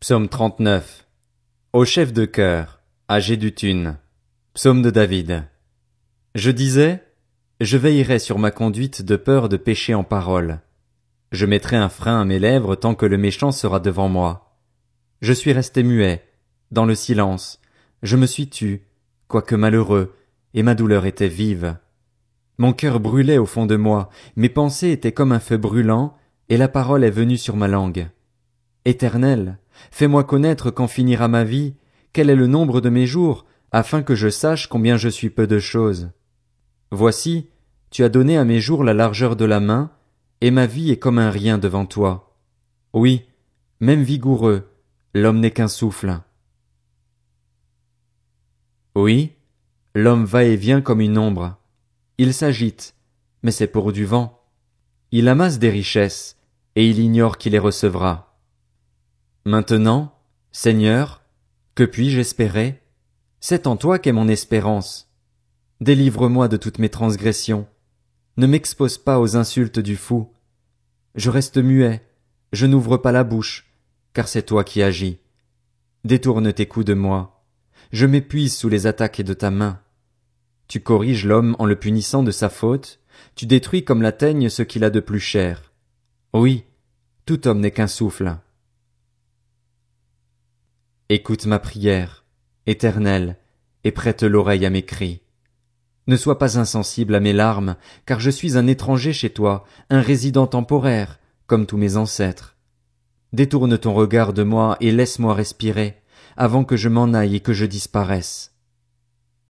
Psaume 39. Au chef de chœur, à Gédutune. Psaume de David. Je disais, je veillerai sur ma conduite de peur de pécher en parole. Je mettrai un frein à mes lèvres tant que le méchant sera devant moi. Je suis resté muet, dans le silence. Je me suis tu, quoique malheureux, et ma douleur était vive. Mon cœur brûlait au fond de moi, mes pensées étaient comme un feu brûlant, et la parole est venue sur ma langue. Éternel, fais-moi connaître quand finira ma vie, quel est le nombre de mes jours, afin que je sache combien je suis peu de choses. Voici, tu as donné à mes jours la largeur de la main, et ma vie est comme un rien devant toi. Oui, même vigoureux, l'homme n'est qu'un souffle. Oui, l'homme va et vient comme une ombre. Il s'agite, mais c'est pour du vent. Il amasse des richesses, et il ignore qui les recevra. Maintenant, Seigneur, que puis-je espérer? C'est en toi qu'est mon espérance. Délivre-moi de toutes mes transgressions. Ne m'expose pas aux insultes du fou. Je reste muet, je n'ouvre pas la bouche, car c'est toi qui agis. Détourne tes coups de moi. Je m'épuise sous les attaques de ta main. Tu corriges l'homme en le punissant de sa faute, tu détruis comme la teigne ce qu'il a de plus cher. Oui, tout homme n'est qu'un souffle. Écoute ma prière, éternel, et prête l'oreille à mes cris. Ne sois pas insensible à mes larmes, car je suis un étranger chez toi, un résident temporaire, comme tous mes ancêtres. Détourne ton regard de moi et laisse-moi respirer, avant que je m'en aille et que je disparaisse.